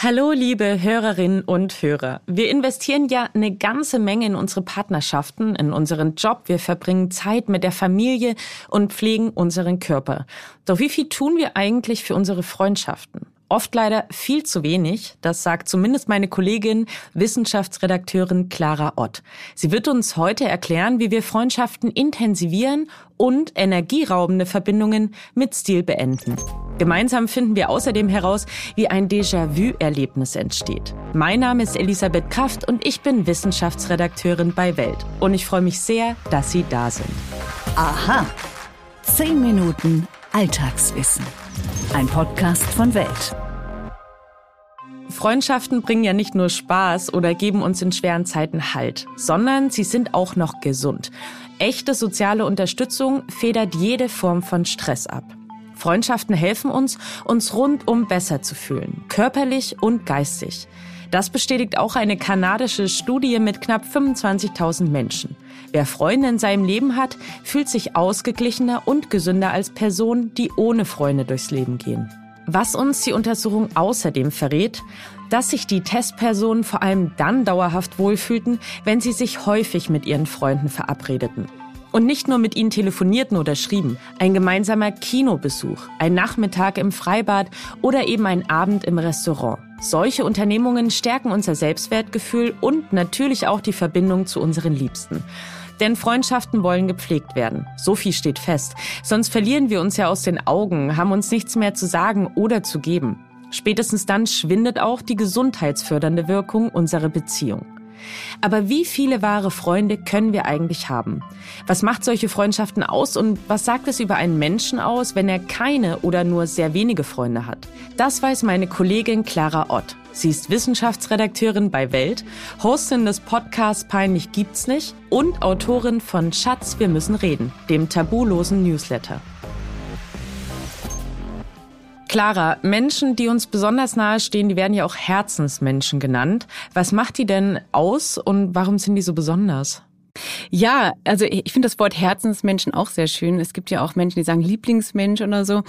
Hallo, liebe Hörerinnen und Hörer. Wir investieren ja eine ganze Menge in unsere Partnerschaften, in unseren Job. Wir verbringen Zeit mit der Familie und pflegen unseren Körper. Doch wie viel tun wir eigentlich für unsere Freundschaften? Oft leider viel zu wenig, das sagt zumindest meine Kollegin, Wissenschaftsredakteurin Clara Ott. Sie wird uns heute erklären, wie wir Freundschaften intensivieren und energieraubende Verbindungen mit Stil beenden. Gemeinsam finden wir außerdem heraus, wie ein Déjà-vu-Erlebnis entsteht. Mein Name ist Elisabeth Kraft und ich bin Wissenschaftsredakteurin bei Welt. Und ich freue mich sehr, dass Sie da sind. Aha. Zehn Minuten Alltagswissen. Ein Podcast von Welt. Freundschaften bringen ja nicht nur Spaß oder geben uns in schweren Zeiten Halt, sondern sie sind auch noch gesund. Echte soziale Unterstützung federt jede Form von Stress ab. Freundschaften helfen uns, uns rundum besser zu fühlen, körperlich und geistig. Das bestätigt auch eine kanadische Studie mit knapp 25.000 Menschen. Wer Freunde in seinem Leben hat, fühlt sich ausgeglichener und gesünder als Personen, die ohne Freunde durchs Leben gehen. Was uns die Untersuchung außerdem verrät, dass sich die Testpersonen vor allem dann dauerhaft wohlfühlten, wenn sie sich häufig mit ihren Freunden verabredeten. Und nicht nur mit ihnen telefonierten oder schrieben. Ein gemeinsamer Kinobesuch, ein Nachmittag im Freibad oder eben ein Abend im Restaurant. Solche Unternehmungen stärken unser Selbstwertgefühl und natürlich auch die Verbindung zu unseren Liebsten. Denn Freundschaften wollen gepflegt werden. So viel steht fest. Sonst verlieren wir uns ja aus den Augen, haben uns nichts mehr zu sagen oder zu geben. Spätestens dann schwindet auch die gesundheitsfördernde Wirkung unserer Beziehung. Aber wie viele wahre Freunde können wir eigentlich haben? Was macht solche Freundschaften aus und was sagt es über einen Menschen aus, wenn er keine oder nur sehr wenige Freunde hat? Das weiß meine Kollegin Clara Ott. Sie ist Wissenschaftsredakteurin bei Welt, Hostin des Podcasts Peinlich gibt's nicht und Autorin von Schatz, wir müssen reden, dem tabulosen Newsletter. Clara, Menschen, die uns besonders nahe stehen, die werden ja auch Herzensmenschen genannt. Was macht die denn aus und warum sind die so besonders? Ja, also ich finde das Wort Herzensmenschen auch sehr schön. Es gibt ja auch Menschen, die sagen Lieblingsmensch oder so.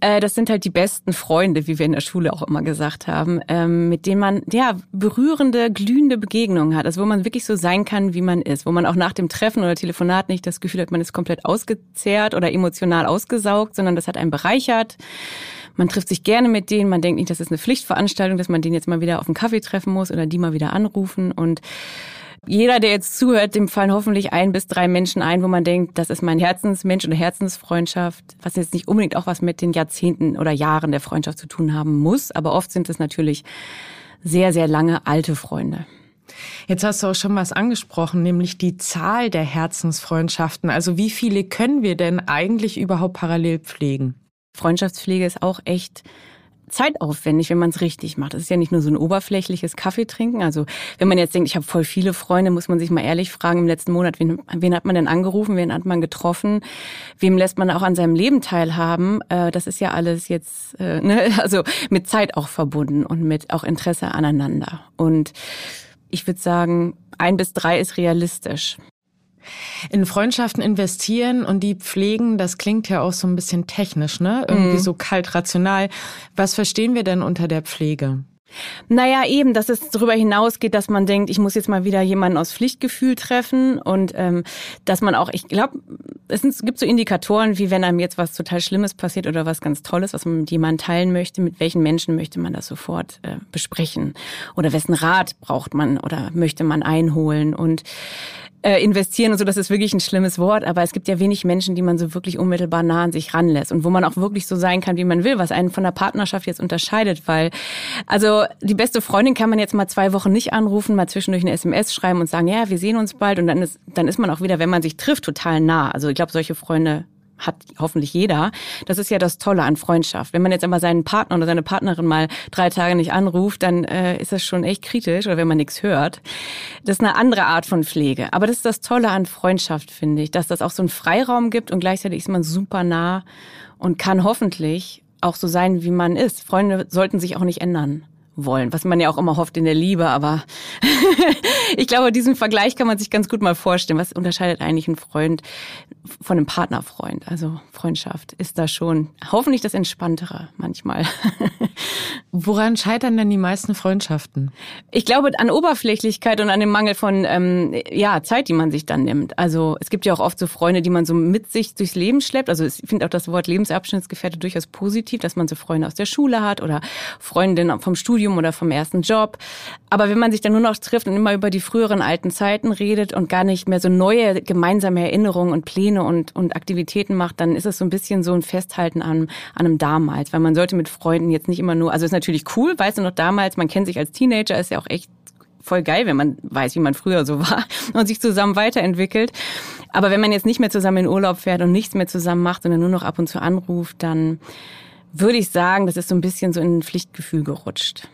Äh, das sind halt die besten Freunde, wie wir in der Schule auch immer gesagt haben, ähm, mit denen man ja berührende, glühende Begegnungen hat. Also wo man wirklich so sein kann, wie man ist, wo man auch nach dem Treffen oder Telefonat nicht das Gefühl hat, man ist komplett ausgezehrt oder emotional ausgesaugt, sondern das hat einen bereichert. Man trifft sich gerne mit denen, man denkt nicht, das ist eine Pflichtveranstaltung, dass man den jetzt mal wieder auf einen Kaffee treffen muss oder die mal wieder anrufen und jeder, der jetzt zuhört, dem fallen hoffentlich ein bis drei Menschen ein, wo man denkt, das ist mein Herzensmensch oder Herzensfreundschaft, was jetzt nicht unbedingt auch was mit den Jahrzehnten oder Jahren der Freundschaft zu tun haben muss, aber oft sind es natürlich sehr, sehr lange alte Freunde. Jetzt hast du auch schon was angesprochen, nämlich die Zahl der Herzensfreundschaften. Also wie viele können wir denn eigentlich überhaupt parallel pflegen? Freundschaftspflege ist auch echt zeitaufwendig, wenn man es richtig macht. Es ist ja nicht nur so ein oberflächliches Kaffeetrinken. Also wenn man jetzt denkt, ich habe voll viele Freunde, muss man sich mal ehrlich fragen im letzten Monat, wen, wen hat man denn angerufen, wen hat man getroffen, wem lässt man auch an seinem Leben teilhaben. Äh, das ist ja alles jetzt äh, ne? also mit Zeit auch verbunden und mit auch Interesse aneinander. Und ich würde sagen, ein bis drei ist realistisch. In Freundschaften investieren und die pflegen, das klingt ja auch so ein bisschen technisch, ne? Irgendwie mhm. so kalt rational. Was verstehen wir denn unter der Pflege? Naja, eben, dass es darüber hinausgeht, dass man denkt, ich muss jetzt mal wieder jemanden aus Pflichtgefühl treffen und ähm, dass man auch, ich glaube, es, gibt so Indikatoren, wie wenn einem jetzt was total Schlimmes passiert oder was ganz Tolles, was man mit jemandem teilen möchte, mit welchen Menschen möchte man das sofort äh, besprechen oder wessen Rat braucht man oder möchte man einholen und äh, investieren und so, das ist wirklich ein schlimmes Wort, aber es gibt ja wenig Menschen, die man so wirklich unmittelbar nah an sich ranlässt und wo man auch wirklich so sein kann, wie man will, was einen von der Partnerschaft jetzt unterscheidet, weil also die beste Freundin kann man jetzt mal zwei Wochen nicht anrufen, mal zwischendurch eine SMS schreiben und sagen, ja, wir sehen uns bald und dann ist dann ist man auch wieder, wenn man sich trifft, total nah. Also ich glaube, solche Freunde hat hoffentlich jeder. Das ist ja das Tolle an Freundschaft. Wenn man jetzt einmal seinen Partner oder seine Partnerin mal drei Tage nicht anruft, dann äh, ist das schon echt kritisch oder wenn man nichts hört. Das ist eine andere Art von Pflege. Aber das ist das Tolle an Freundschaft, finde ich, dass das auch so einen Freiraum gibt und gleichzeitig ist man super nah und kann hoffentlich auch so sein, wie man ist. Freunde sollten sich auch nicht ändern. Wollen, was man ja auch immer hofft in der Liebe, aber ich glaube, diesen Vergleich kann man sich ganz gut mal vorstellen. Was unterscheidet eigentlich ein Freund von einem Partnerfreund? Also Freundschaft ist da schon hoffentlich das Entspanntere manchmal. Woran scheitern denn die meisten Freundschaften? Ich glaube an Oberflächlichkeit und an dem Mangel von ähm, ja Zeit, die man sich dann nimmt. Also es gibt ja auch oft so Freunde, die man so mit sich durchs Leben schleppt. Also ich finde auch das Wort Lebensabschnittsgefährte durchaus positiv, dass man so Freunde aus der Schule hat oder Freundinnen vom Studium oder vom ersten Job. Aber wenn man sich dann nur noch trifft und immer über die früheren alten Zeiten redet und gar nicht mehr so neue gemeinsame Erinnerungen und Pläne und, und Aktivitäten macht, dann ist es so ein bisschen so ein Festhalten an, an einem damals. Weil man sollte mit Freunden jetzt nicht immer nur, also ist natürlich cool, weißt du noch damals, man kennt sich als Teenager, ist ja auch echt voll geil, wenn man weiß, wie man früher so war und sich zusammen weiterentwickelt. Aber wenn man jetzt nicht mehr zusammen in Urlaub fährt und nichts mehr zusammen macht, sondern nur noch ab und zu anruft, dann würde ich sagen, das ist so ein bisschen so in ein Pflichtgefühl gerutscht.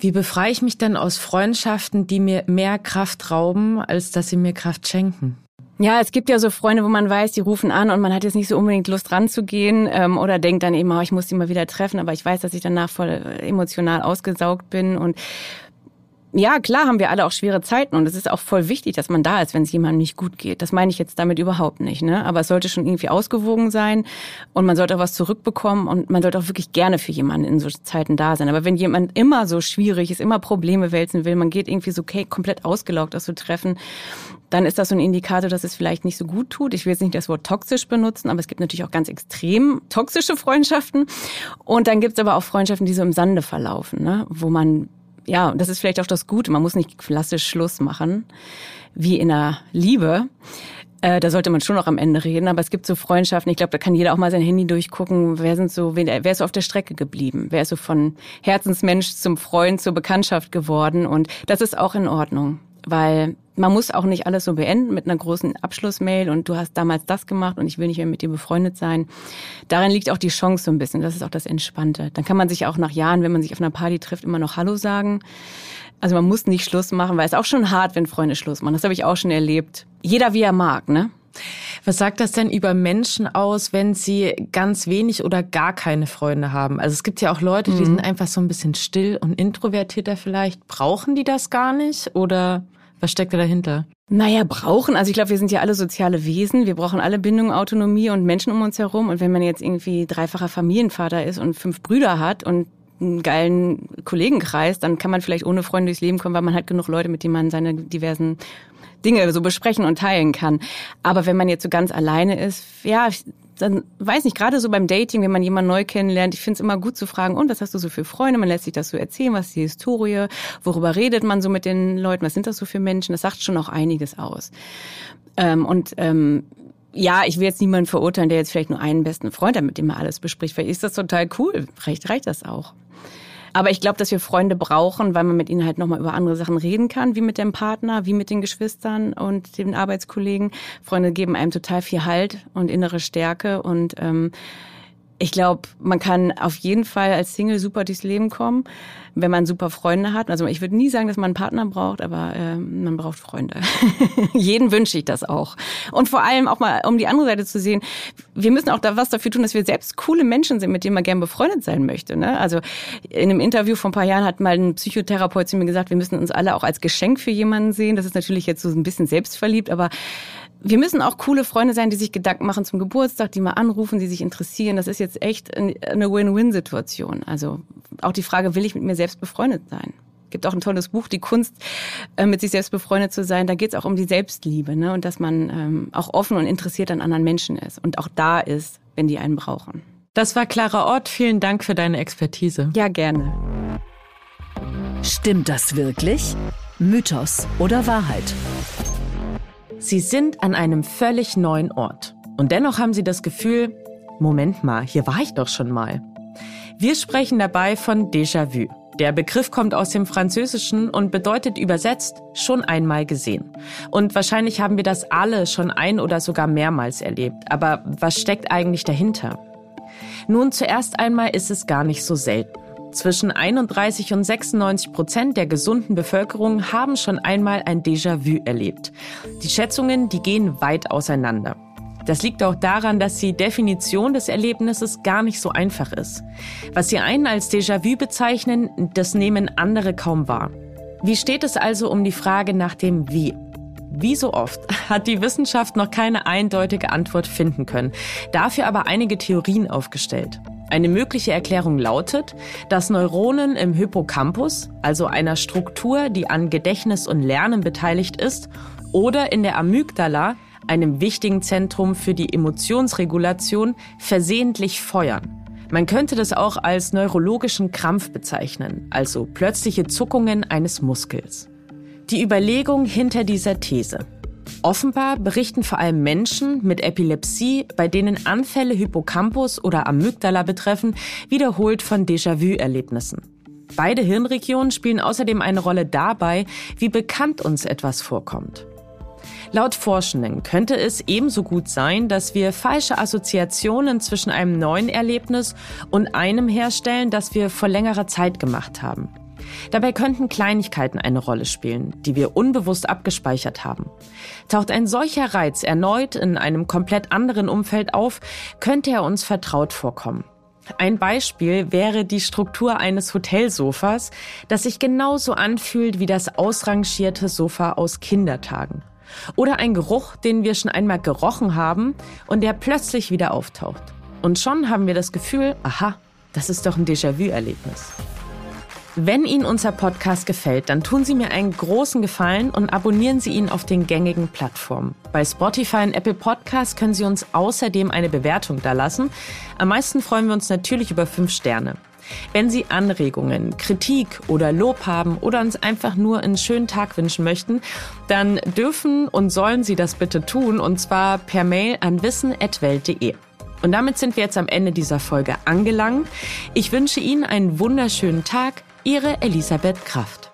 Wie befreie ich mich denn aus Freundschaften, die mir mehr Kraft rauben, als dass sie mir Kraft schenken? Ja, es gibt ja so Freunde, wo man weiß, die rufen an und man hat jetzt nicht so unbedingt Lust ranzugehen ähm, oder denkt dann eben, oh, ich muss die mal wieder treffen, aber ich weiß, dass ich danach voll emotional ausgesaugt bin und ja, klar haben wir alle auch schwere Zeiten und es ist auch voll wichtig, dass man da ist, wenn es jemandem nicht gut geht. Das meine ich jetzt damit überhaupt nicht, ne? Aber es sollte schon irgendwie ausgewogen sein und man sollte auch was zurückbekommen und man sollte auch wirklich gerne für jemanden in so Zeiten da sein. Aber wenn jemand immer so schwierig ist, immer Probleme wälzen will, man geht irgendwie so okay, komplett ausgelaugt aus so Treffen, dann ist das so ein Indikator, dass es vielleicht nicht so gut tut. Ich will jetzt nicht das Wort toxisch benutzen, aber es gibt natürlich auch ganz extrem toxische Freundschaften. Und dann gibt es aber auch Freundschaften, die so im Sande verlaufen, ne? wo man ja, und das ist vielleicht auch das Gute. Man muss nicht klassisch Schluss machen, wie in der Liebe. Äh, da sollte man schon noch am Ende reden, aber es gibt so Freundschaften. Ich glaube, da kann jeder auch mal sein Handy durchgucken. Wer sind so, wer ist so auf der Strecke geblieben? Wer ist so von Herzensmensch zum Freund, zur Bekanntschaft geworden? Und das ist auch in Ordnung weil man muss auch nicht alles so beenden mit einer großen Abschlussmail und du hast damals das gemacht und ich will nicht mehr mit dir befreundet sein. Darin liegt auch die Chance so ein bisschen. Das ist auch das Entspannte. Dann kann man sich auch nach Jahren, wenn man sich auf einer Party trifft, immer noch Hallo sagen. Also man muss nicht Schluss machen, weil es auch schon hart, wenn Freunde Schluss machen. Das habe ich auch schon erlebt. Jeder wie er mag, ne? Was sagt das denn über Menschen aus, wenn sie ganz wenig oder gar keine Freunde haben? Also es gibt ja auch Leute, die mhm. sind einfach so ein bisschen still und introvertierter vielleicht. Brauchen die das gar nicht oder was steckt da dahinter? Naja, brauchen. Also ich glaube, wir sind ja alle soziale Wesen. Wir brauchen alle Bindung, Autonomie und Menschen um uns herum. Und wenn man jetzt irgendwie dreifacher Familienvater ist und fünf Brüder hat und einen geilen Kollegenkreis, dann kann man vielleicht ohne Freunde durchs Leben kommen, weil man hat genug Leute, mit denen man seine diversen Dinge so besprechen und teilen kann. Aber wenn man jetzt so ganz alleine ist, ja, dann weiß nicht, gerade so beim Dating, wenn man jemanden neu kennenlernt, ich finde es immer gut zu fragen, und was hast du so für Freunde? Man lässt sich das so erzählen, was ist die Historie, worüber redet man so mit den Leuten, was sind das so für Menschen? Das sagt schon auch einiges aus. Ähm, und ähm, ja, ich will jetzt niemanden verurteilen, der jetzt vielleicht nur einen besten Freund hat, mit dem er alles bespricht. Vielleicht ist das total cool. Vielleicht reicht das auch. Aber ich glaube, dass wir Freunde brauchen, weil man mit ihnen halt nochmal über andere Sachen reden kann, wie mit dem Partner, wie mit den Geschwistern und den Arbeitskollegen. Freunde geben einem total viel Halt und innere Stärke und ähm, ich glaube, man kann auf jeden Fall als Single super durchs Leben kommen, wenn man super Freunde hat. Also ich würde nie sagen, dass man einen Partner braucht, aber äh, man braucht Freunde. Jeden wünsche ich das auch. Und vor allem auch mal, um die andere Seite zu sehen, wir müssen auch da was dafür tun, dass wir selbst coole Menschen sind, mit denen man gern befreundet sein möchte. Ne? Also in einem Interview vor ein paar Jahren hat mal ein Psychotherapeut zu mir gesagt, wir müssen uns alle auch als Geschenk für jemanden sehen. Das ist natürlich jetzt so ein bisschen selbstverliebt, aber wir müssen auch coole Freunde sein, die sich Gedanken machen zum Geburtstag, die mal anrufen, die sich interessieren. Das ist jetzt echt eine Win-Win-Situation. Also auch die Frage, will ich mit mir selbst befreundet sein? gibt auch ein tolles Buch, die Kunst, äh, mit sich selbst befreundet zu sein. Da geht es auch um die Selbstliebe ne? und dass man ähm, auch offen und interessiert an anderen Menschen ist und auch da ist, wenn die einen brauchen. Das war Clara Ort. Vielen Dank für deine Expertise. Ja, gerne. Stimmt das wirklich? Mythos oder Wahrheit? Sie sind an einem völlig neuen Ort. Und dennoch haben Sie das Gefühl, Moment mal, hier war ich doch schon mal. Wir sprechen dabei von Déjà-vu. Der Begriff kommt aus dem Französischen und bedeutet übersetzt schon einmal gesehen. Und wahrscheinlich haben wir das alle schon ein oder sogar mehrmals erlebt. Aber was steckt eigentlich dahinter? Nun, zuerst einmal ist es gar nicht so selten. Zwischen 31 und 96 Prozent der gesunden Bevölkerung haben schon einmal ein Déjà-vu erlebt. Die Schätzungen, die gehen weit auseinander. Das liegt auch daran, dass die Definition des Erlebnisses gar nicht so einfach ist. Was Sie einen als Déjà-vu bezeichnen, das nehmen andere kaum wahr. Wie steht es also um die Frage nach dem Wie? Wie so oft hat die Wissenschaft noch keine eindeutige Antwort finden können, dafür aber einige Theorien aufgestellt. Eine mögliche Erklärung lautet, dass Neuronen im Hippocampus, also einer Struktur, die an Gedächtnis und Lernen beteiligt ist, oder in der Amygdala, einem wichtigen Zentrum für die Emotionsregulation, versehentlich feuern. Man könnte das auch als neurologischen Krampf bezeichnen, also plötzliche Zuckungen eines Muskels. Die Überlegung hinter dieser These. Offenbar berichten vor allem Menschen mit Epilepsie, bei denen Anfälle Hippocampus oder Amygdala betreffen, wiederholt von Déjà-vu-Erlebnissen. Beide Hirnregionen spielen außerdem eine Rolle dabei, wie bekannt uns etwas vorkommt. Laut Forschenden könnte es ebenso gut sein, dass wir falsche Assoziationen zwischen einem neuen Erlebnis und einem herstellen, das wir vor längerer Zeit gemacht haben. Dabei könnten Kleinigkeiten eine Rolle spielen, die wir unbewusst abgespeichert haben. Taucht ein solcher Reiz erneut in einem komplett anderen Umfeld auf, könnte er uns vertraut vorkommen. Ein Beispiel wäre die Struktur eines Hotelsofas, das sich genauso anfühlt wie das ausrangierte Sofa aus Kindertagen. Oder ein Geruch, den wir schon einmal gerochen haben und der plötzlich wieder auftaucht. Und schon haben wir das Gefühl, aha, das ist doch ein Déjà-vu-Erlebnis. Wenn Ihnen unser Podcast gefällt, dann tun Sie mir einen großen Gefallen und abonnieren Sie ihn auf den gängigen Plattformen. Bei Spotify und Apple Podcasts können Sie uns außerdem eine Bewertung da lassen. Am meisten freuen wir uns natürlich über fünf Sterne. Wenn Sie Anregungen, Kritik oder Lob haben oder uns einfach nur einen schönen Tag wünschen möchten, dann dürfen und sollen Sie das bitte tun und zwar per Mail an wissen.welt.de. Und damit sind wir jetzt am Ende dieser Folge angelangt. Ich wünsche Ihnen einen wunderschönen Tag. Ihre Elisabeth Kraft.